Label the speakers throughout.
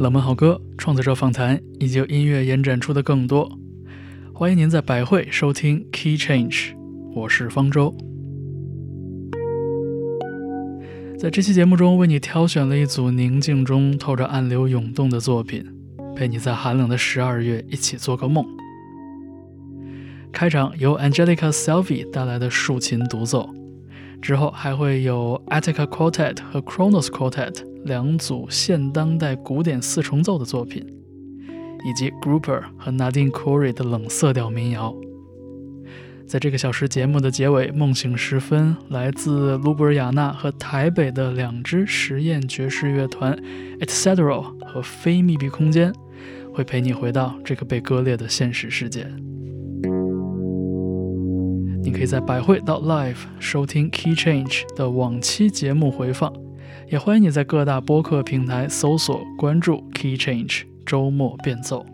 Speaker 1: 冷门好歌、创作者访谈以及音乐延展出的更多。欢迎您在百汇收听 Key Change，我是方舟。在这期节目中，为你挑选了一组宁静中透着暗流涌动的作品，陪你在寒冷的十二月一起做个梦。开场由 Angelica Selvi 带来的竖琴独奏，之后还会有 Attica Quartet 和 Kronos Quartet 两组现当代古典四重奏的作品，以及 Grouper 和 Nadine Corey 的冷色调民谣。在这个小时节目的结尾，梦醒时分，来自卢布尔雅纳和台北的两支实验爵士乐团 Etc 和非密闭空间，会陪你回到这个被割裂的现实世界。你可以在百汇到 Live 收听 Key Change 的往期节目回放，也欢迎你在各大播客平台搜索关注 Key Change 周末变奏。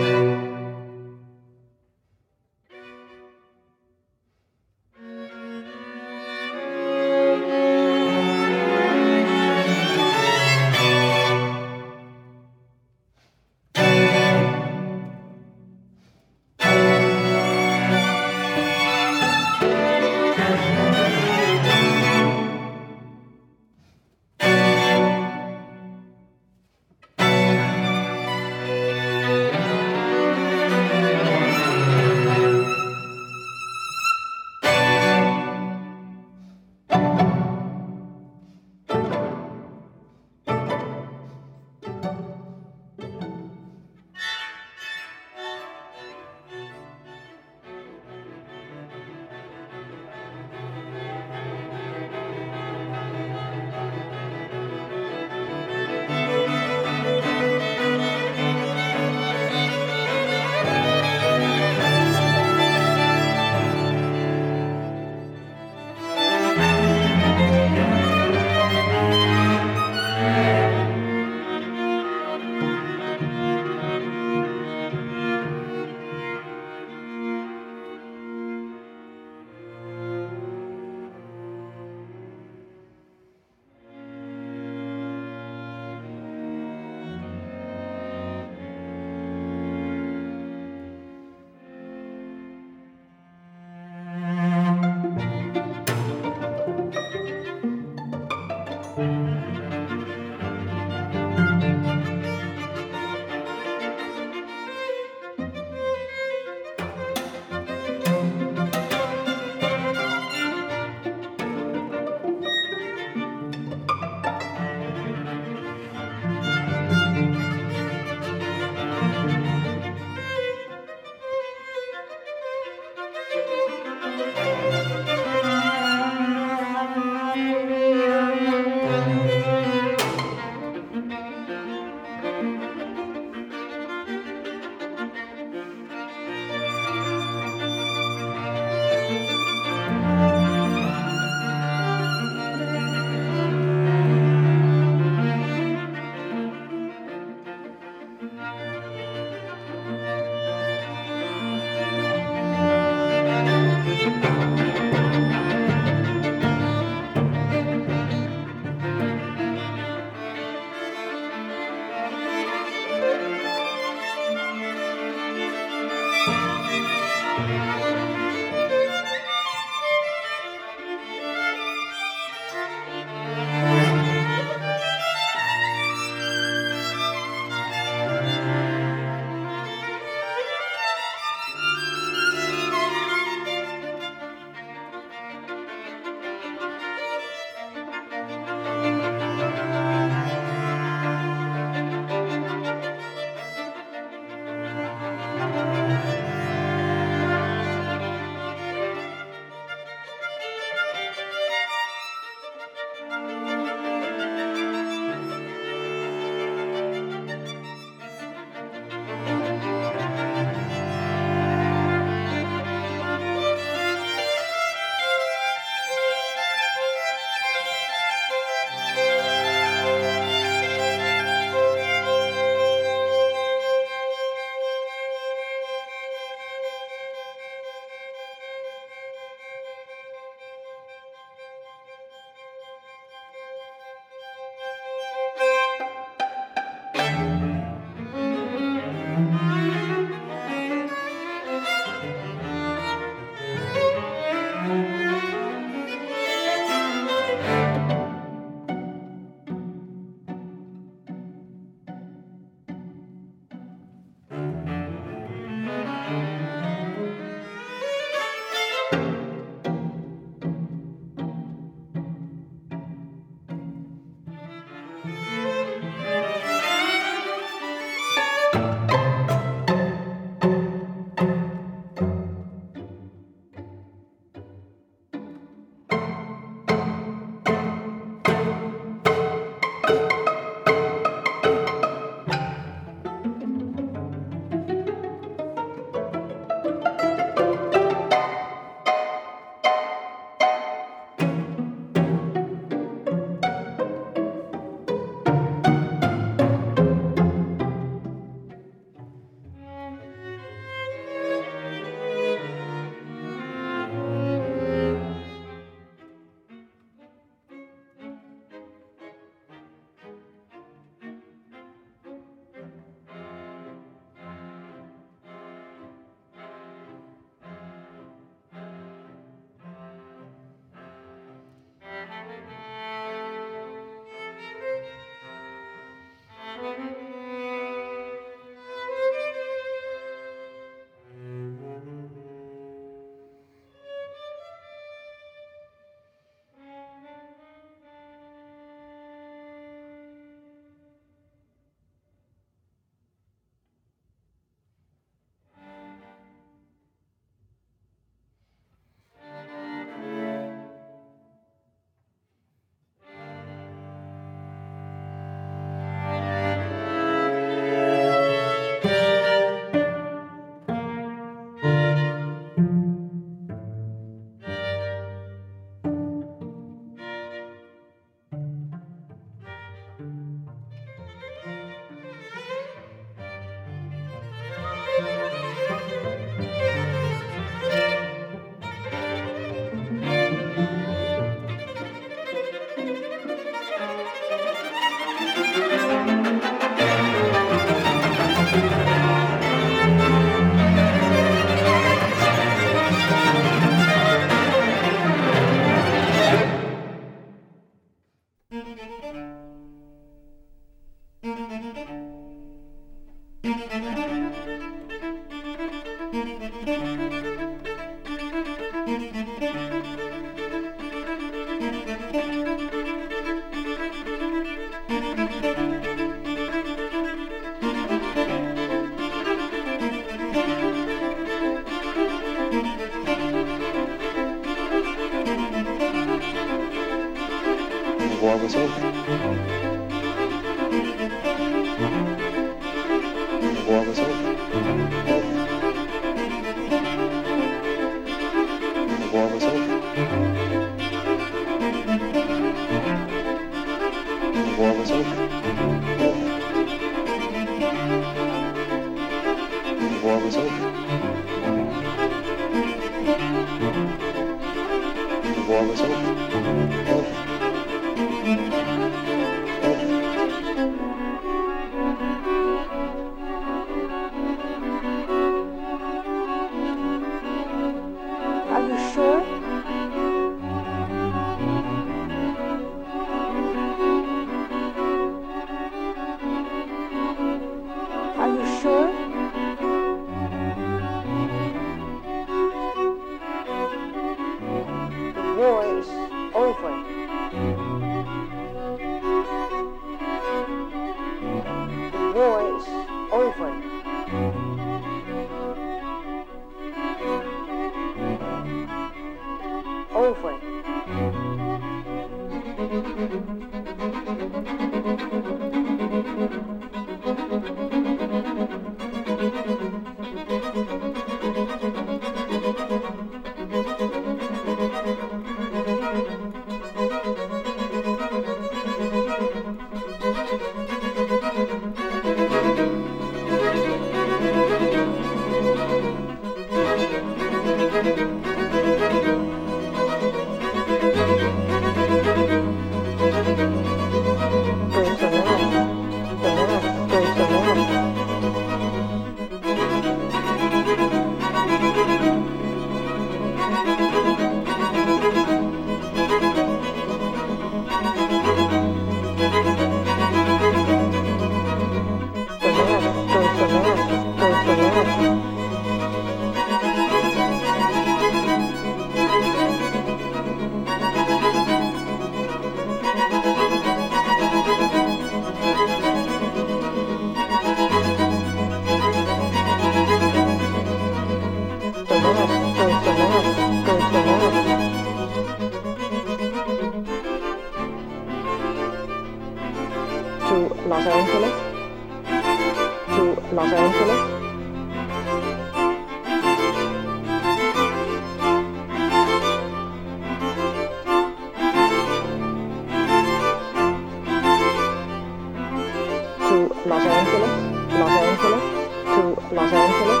Speaker 2: to Los Angeles, Los Angeles, to Los Angeles,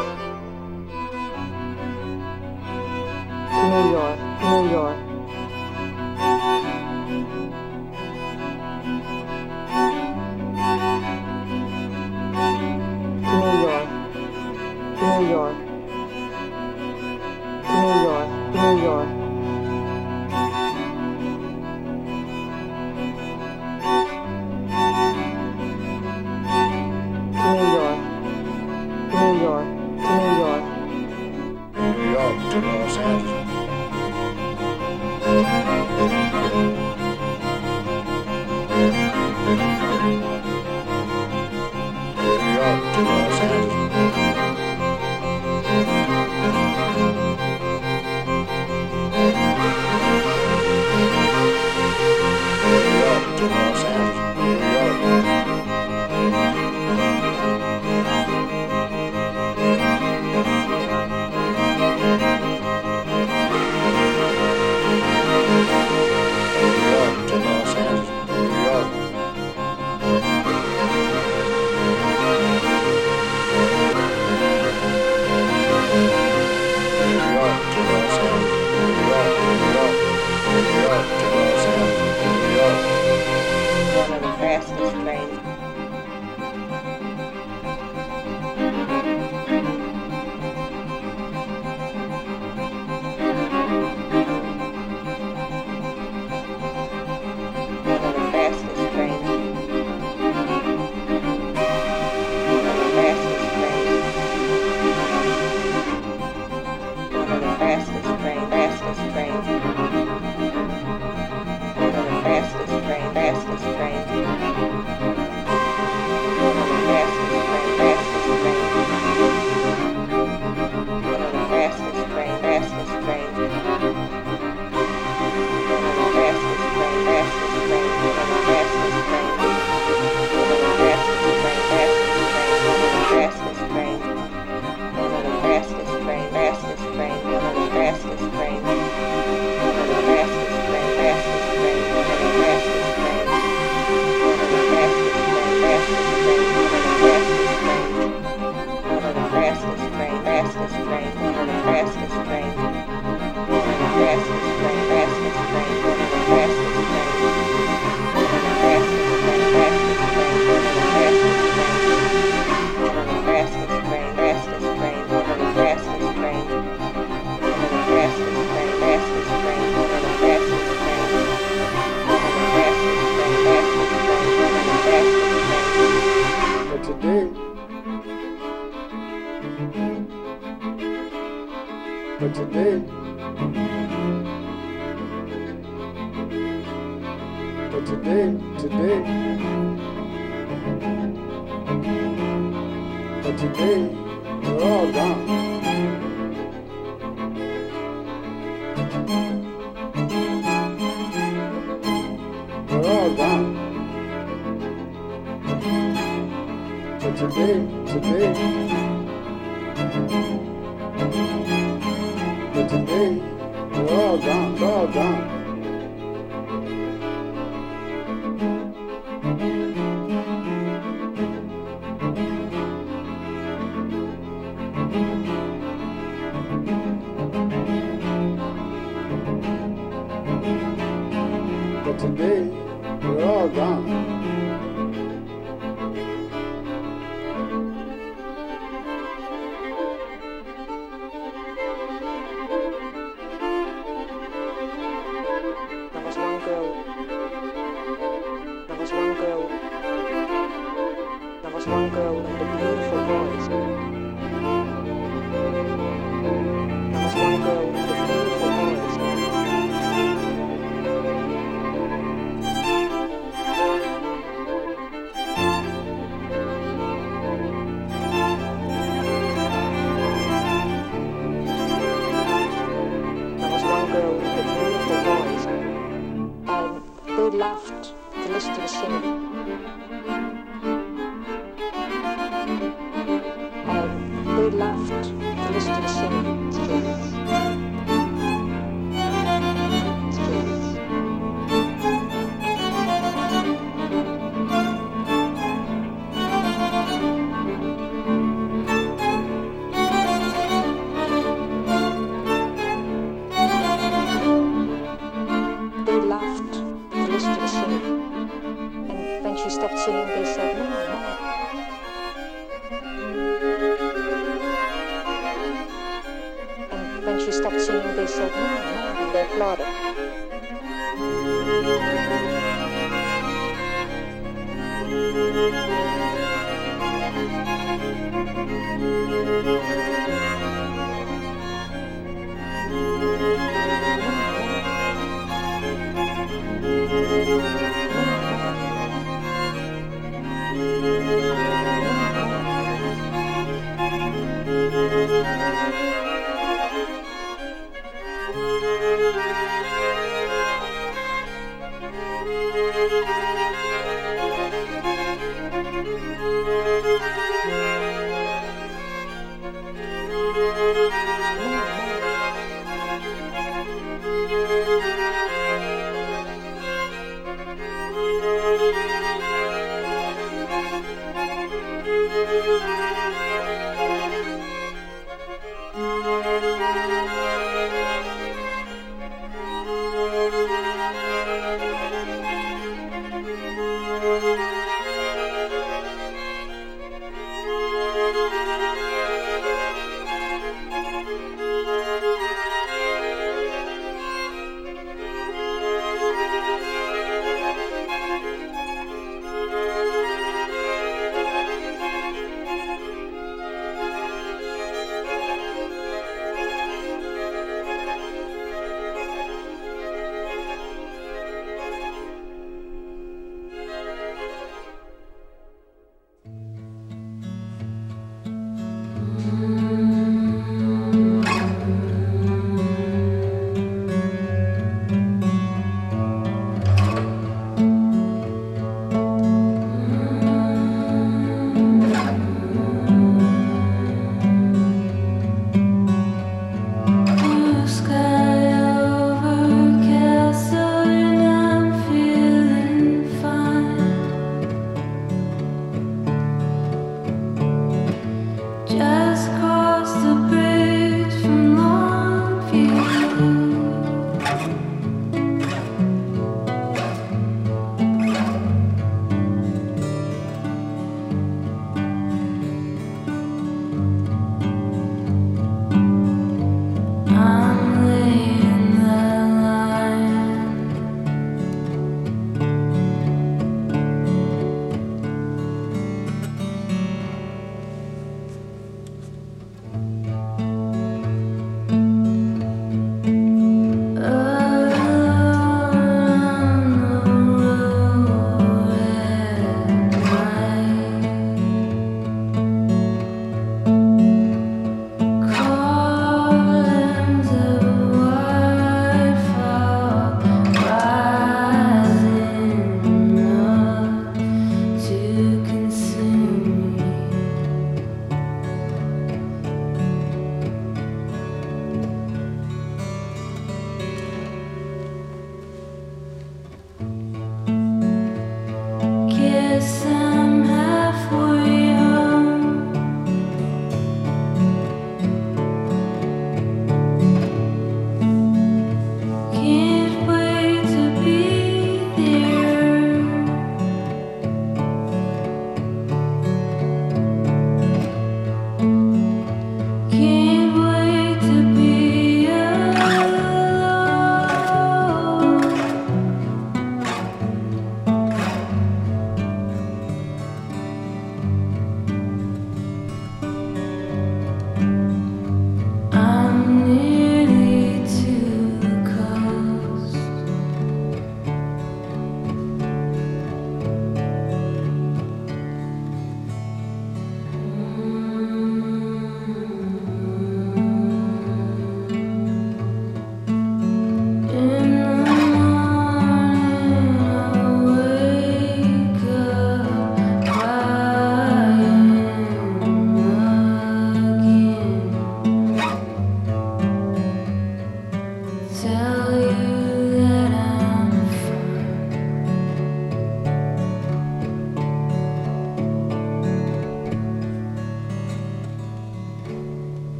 Speaker 2: to New York, New York.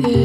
Speaker 3: there.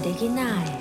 Speaker 3: できない。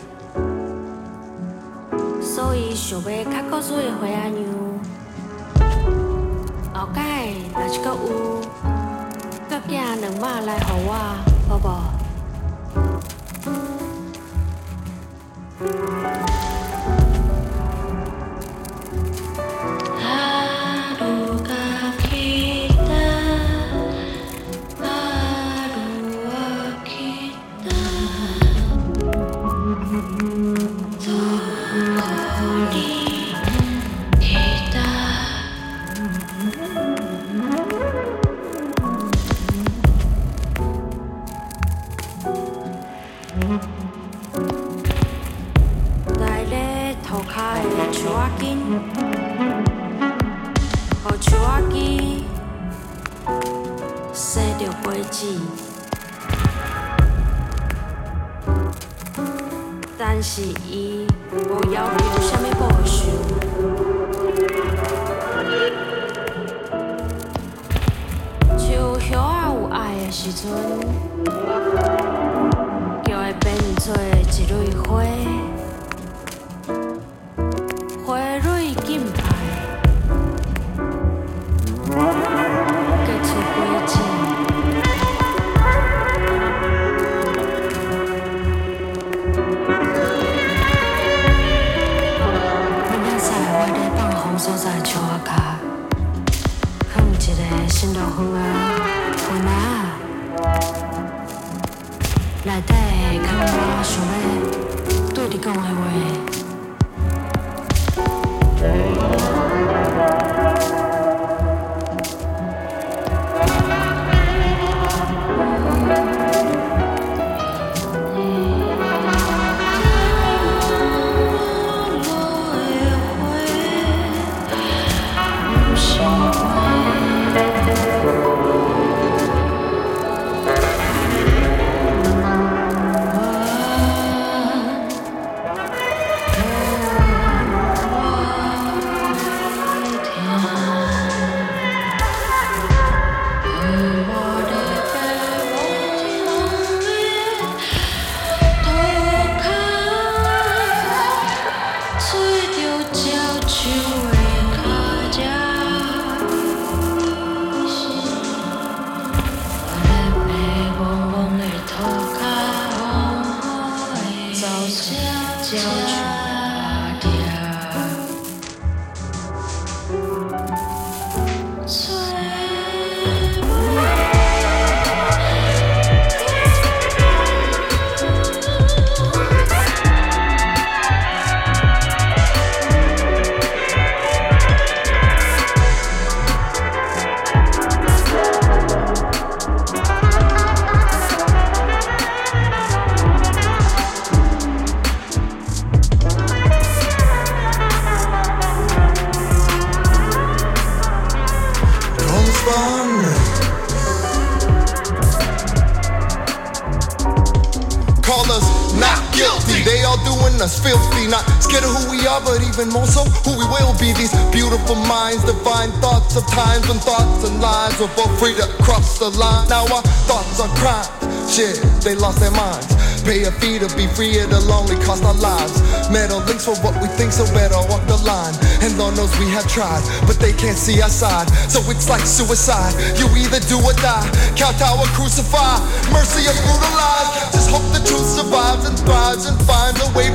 Speaker 3: A to
Speaker 4: be
Speaker 5: free, it'll lonely cost our lives. Metal links for what we think, so better walk the line. And Lord knows we have tried, but they can't see our side. So it's like suicide. You either do or die. Count our crucify. Mercy is brutalized. Just hope the truth survives and thrives and finds a way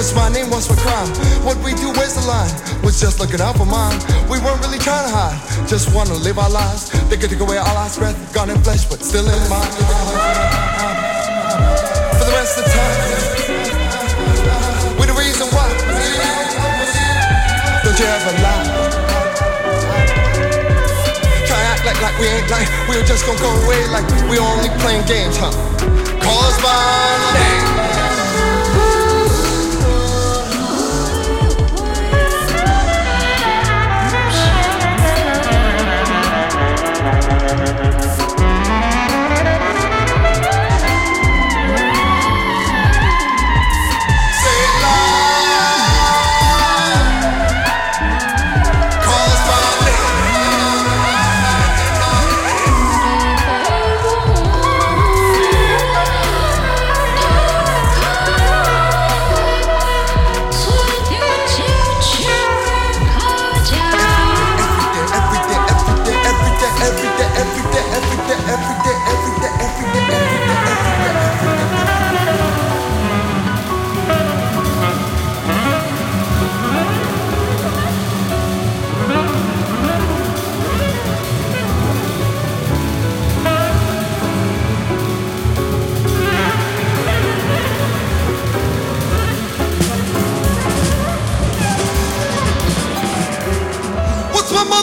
Speaker 5: What's my name? What's my crime? What we do? Where's the line? Was just looking out for mine. We weren't really trying to hide. Just wanna live our lives. They could take away all our breath, gone in flesh, but still in mind. For the rest of time, we the reason why. Don't you ever lie. Try act like like we ain't like we're just gonna go away like we only playing games, huh? Call us by name.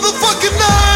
Speaker 6: motherfucking night.